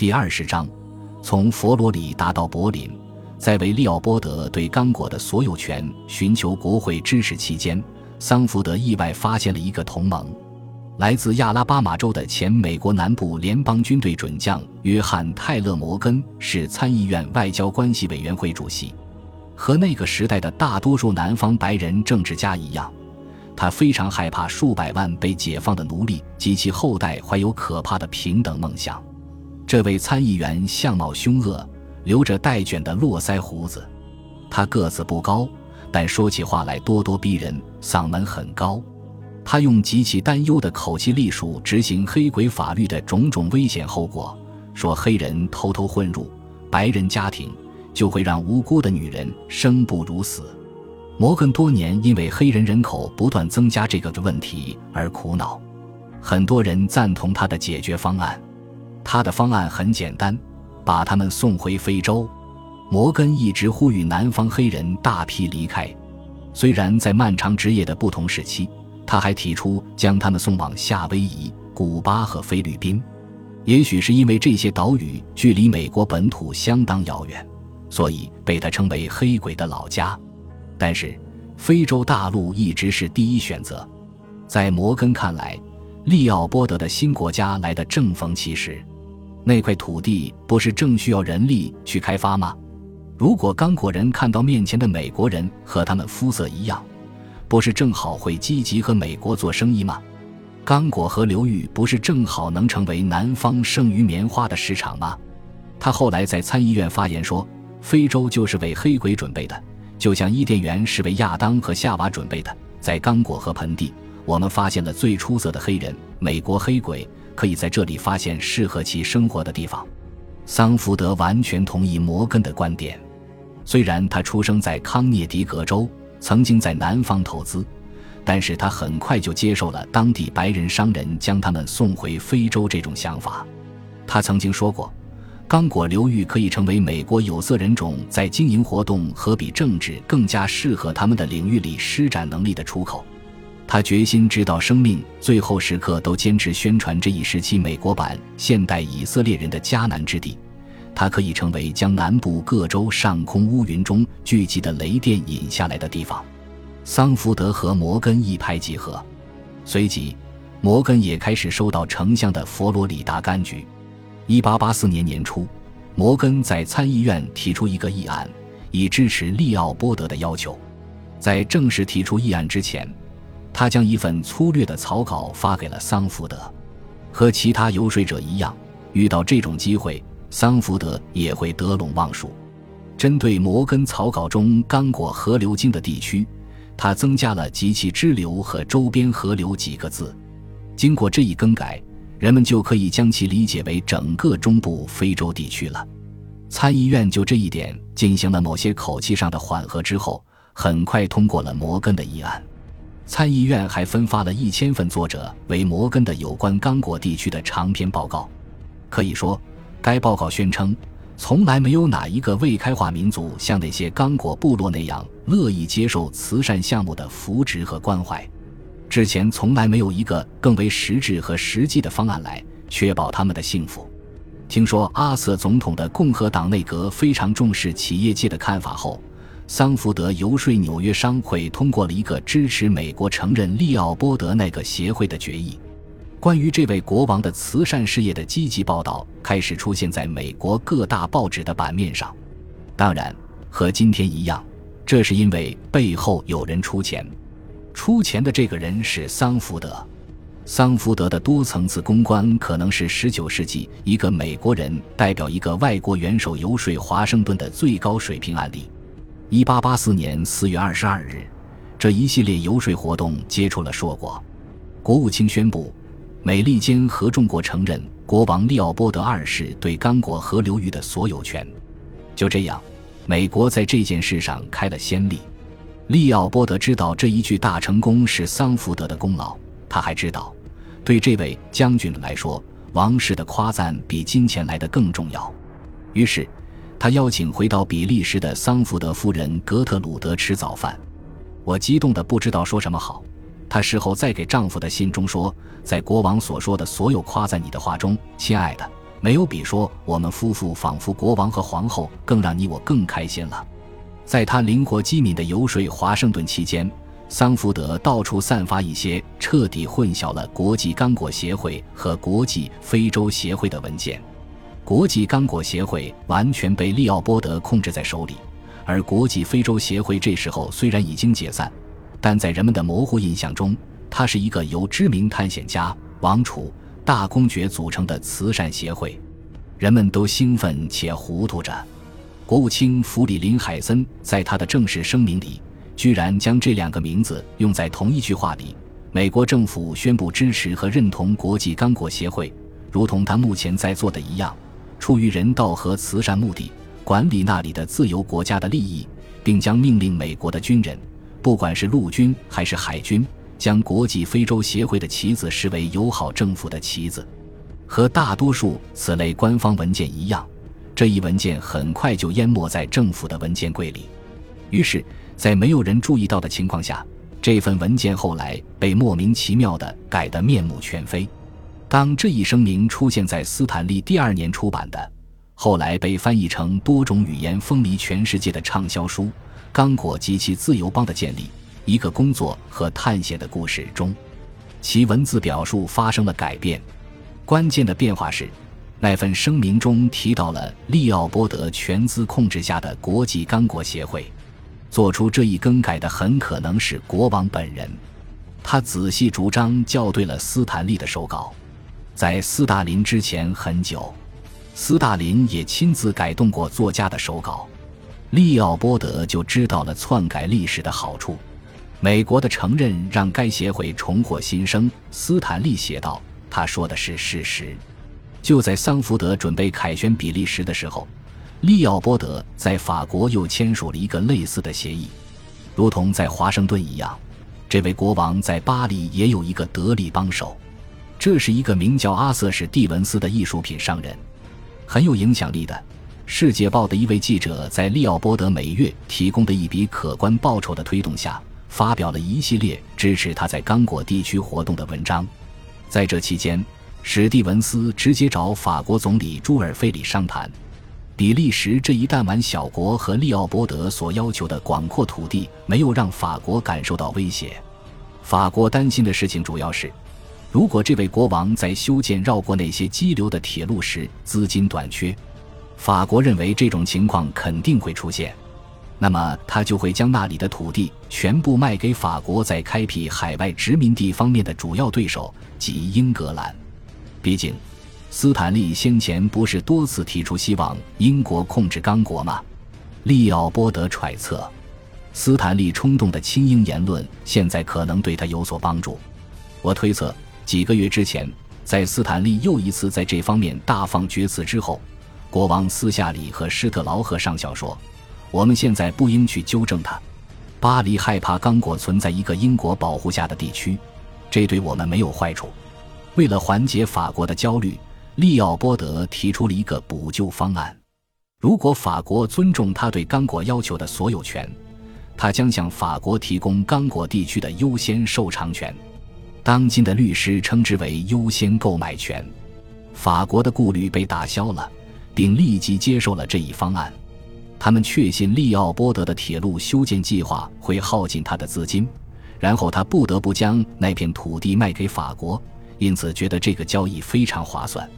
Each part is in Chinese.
第二十章，从佛罗里达到柏林，在为利奥波德对刚果的所有权寻求国会支持期间，桑福德意外发现了一个同盟。来自亚拉巴马州的前美国南部联邦军队准将约翰·泰勒·摩根是参议院外交关系委员会主席。和那个时代的大多数南方白人政治家一样，他非常害怕数百万被解放的奴隶及其后代怀有可怕的平等梦想。这位参议员相貌凶恶，留着带卷的络腮胡子。他个子不高，但说起话来咄咄逼人，嗓门很高。他用极其担忧的口气隶属执行黑鬼法律的种种危险后果，说黑人偷偷混入白人家庭，就会让无辜的女人生不如死。摩根多年因为黑人人口不断增加这个问题而苦恼，很多人赞同他的解决方案。他的方案很简单，把他们送回非洲。摩根一直呼吁南方黑人大批离开，虽然在漫长职业的不同时期，他还提出将他们送往夏威夷、古巴和菲律宾。也许是因为这些岛屿距离美国本土相当遥远，所以被他称为“黑鬼的老家”。但是，非洲大陆一直是第一选择。在摩根看来，利奥波德的新国家来得正逢其时。那块土地不是正需要人力去开发吗？如果刚果人看到面前的美国人和他们肤色一样，不是正好会积极和美国做生意吗？刚果河流域不是正好能成为南方剩余棉花的市场吗？他后来在参议院发言说：“非洲就是为黑鬼准备的，就像伊甸园是为亚当和夏娃准备的。在刚果河盆地，我们发现了最出色的黑人——美国黑鬼。”可以在这里发现适合其生活的地方。桑福德完全同意摩根的观点。虽然他出生在康涅狄格州，曾经在南方投资，但是他很快就接受了当地白人商人将他们送回非洲这种想法。他曾经说过，刚果流域可以成为美国有色人种在经营活动和比政治更加适合他们的领域里施展能力的出口。他决心直到生命最后时刻都坚持宣传这一时期美国版现代以色列人的迦南之地，它可以成为将南部各州上空乌云中聚集的雷电引下来的地方。桑福德和摩根一拍即合，随即，摩根也开始收到丞相的佛罗里达柑橘。一八八四年年初，摩根在参议院提出一个议案，以支持利奥波德的要求。在正式提出议案之前。他将一份粗略的草稿发给了桑福德，和其他游说者一样，遇到这种机会，桑福德也会得陇望蜀。针对摩根草稿中刚果河流经的地区，他增加了“及其支流和周边河流”几个字。经过这一更改，人们就可以将其理解为整个中部非洲地区了。参议院就这一点进行了某些口气上的缓和之后，很快通过了摩根的议案。参议院还分发了一千份作者为摩根的有关刚果地区的长篇报告。可以说，该报告宣称，从来没有哪一个未开化民族像那些刚果部落那样乐意接受慈善项目的扶植和关怀。之前从来没有一个更为实质和实际的方案来确保他们的幸福。听说阿瑟总统的共和党内阁非常重视企业界的看法后。桑福德游说纽约商会通过了一个支持美国承认利奥波德那个协会的决议。关于这位国王的慈善事业的积极报道开始出现在美国各大报纸的版面上。当然，和今天一样，这是因为背后有人出钱。出钱的这个人是桑福德。桑福德的多层次公关可能是19世纪一个美国人代表一个外国元首游说华盛顿的最高水平案例。一八八四年四月二十二日，这一系列游说活动接触了硕果。国务卿宣布，美利坚合众国承认国王利奥波德二世对刚果河流域的所有权。就这样，美国在这件事上开了先例。利奥波德知道这一巨大成功是桑福德的功劳，他还知道，对这位将军来说，王室的夸赞比金钱来的更重要。于是。他邀请回到比利时的桑福德夫人格特鲁德吃早饭，我激动的不知道说什么好。她事后再给丈夫的信中说，在国王所说的所有夸赞你的话中，亲爱的，没有比说我们夫妇仿佛国王和皇后更让你我更开心了。在他灵活机敏的游说华盛顿期间，桑福德到处散发一些彻底混淆了国际刚果协会和国际非洲协会的文件。国际刚果协会完全被利奥波德控制在手里，而国际非洲协会这时候虽然已经解散，但在人们的模糊印象中，它是一个由知名探险家王储。大公爵组成的慈善协会，人们都兴奋且糊涂着。国务卿弗里林海森在他的正式声明里，居然将这两个名字用在同一句话里。美国政府宣布支持和认同国际刚果协会，如同他目前在做的一样，出于人道和慈善目的，管理那里的自由国家的利益，并将命令美国的军人，不管是陆军还是海军。将国际非洲协会的旗子视为友好政府的旗子，和大多数此类官方文件一样，这一文件很快就淹没在政府的文件柜里。于是，在没有人注意到的情况下，这份文件后来被莫名其妙地改得面目全非。当这一声明出现在斯坦利第二年出版的、后来被翻译成多种语言、风靡全世界的畅销书《刚果及其自由邦的建立》。一个工作和探险的故事中，其文字表述发生了改变。关键的变化是，那份声明中提到了利奥波德全资控制下的国际刚果协会。做出这一更改的很可能是国王本人。他仔细主张校对了斯坦利的手稿。在斯大林之前很久，斯大林也亲自改动过作家的手稿。利奥波德就知道了篡改历史的好处。美国的承认让该协会重获新生，斯坦利写道：“他说的是事实。”就在桑福德准备凯旋比利时的时候，利奥波德在法国又签署了一个类似的协议。如同在华盛顿一样，这位国王在巴黎也有一个得力帮手，这是一个名叫阿瑟·史蒂文斯的艺术品商人，很有影响力的。《世界报》的一位记者在利奥波德每月提供的一笔可观报酬的推动下。发表了一系列支持他在刚果地区活动的文章。在这期间，史蒂文斯直接找法国总理朱尔费里商谈。比利时这一弹丸小国和利奥波德所要求的广阔土地没有让法国感受到威胁。法国担心的事情主要是，如果这位国王在修建绕过那些激流的铁路时资金短缺，法国认为这种情况肯定会出现。那么他就会将那里的土地全部卖给法国在开辟海外殖民地方面的主要对手，即英格兰。毕竟，斯坦利先前不是多次提出希望英国控制刚果吗？利奥波德揣测，斯坦利冲动的亲英言论现在可能对他有所帮助。我推测，几个月之前，在斯坦利又一次在这方面大放厥词之后，国王私下里和施特劳赫上校说。我们现在不应去纠正他。巴黎害怕刚果存在一个英国保护下的地区，这对我们没有坏处。为了缓解法国的焦虑，利奥波德提出了一个补救方案：如果法国尊重他对刚果要求的所有权，他将向法国提供刚果地区的优先受偿权。当今的律师称之为优先购买权。法国的顾虑被打消了，并立即接受了这一方案。他们确信利奥波德的铁路修建计划会耗尽他的资金，然后他不得不将那片土地卖给法国，因此觉得这个交易非常划算。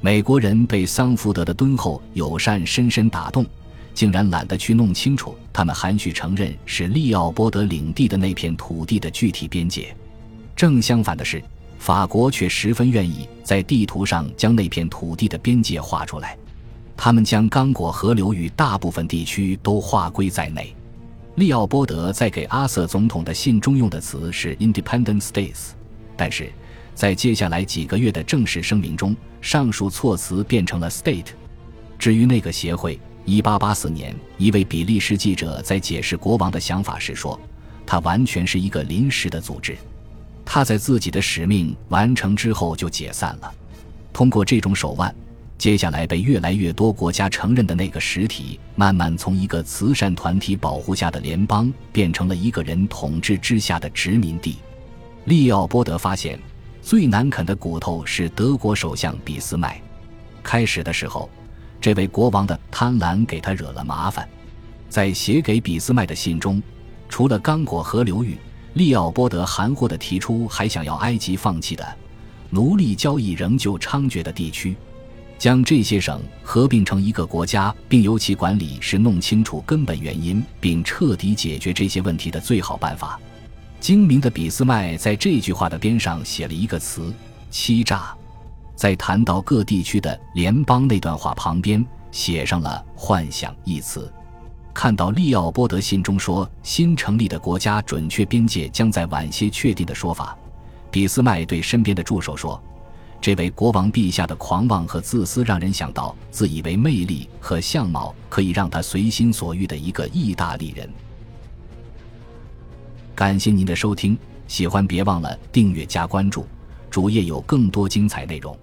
美国人被桑福德的敦厚友善深深打动，竟然懒得去弄清楚他们含蓄承认是利奥波德领地的那片土地的具体边界。正相反的是，法国却十分愿意在地图上将那片土地的边界画出来。他们将刚果河流域大部分地区都划归在内。利奥波德在给阿瑟总统的信中用的词是 “independent states”，但是在接下来几个月的正式声明中，上述措辞变成了 “state”。至于那个协会，1884年一位比利时记者在解释国王的想法时说：“它完全是一个临时的组织，他在自己的使命完成之后就解散了。通过这种手腕。”接下来被越来越多国家承认的那个实体，慢慢从一个慈善团体保护下的联邦，变成了一个人统治之下的殖民地。利奥波德发现，最难啃的骨头是德国首相俾斯麦。开始的时候，这位国王的贪婪给他惹了麻烦。在写给俾斯麦的信中，除了刚果河流域，利奥波德含糊地提出还想要埃及放弃的奴隶交易仍旧猖獗的地区，将这些省合并成一个国家，并由其管理，是弄清楚根本原因并彻底解决这些问题的最好办法。精明的俾斯麦在这句话的边上写了一个词“欺诈”，在谈到各地区的联邦那段话旁边写上了“幻想”一词。看到利奥波德信中说新成立的国家准确边界将在晚些确定的说法，俾斯麦对身边的助手说：“这位国王陛下的狂妄和自私，让人想到自以为魅力和相貌可以让他随心所欲的一个意大利人。”感谢您的收听，喜欢别忘了订阅加关注，主页有更多精彩内容。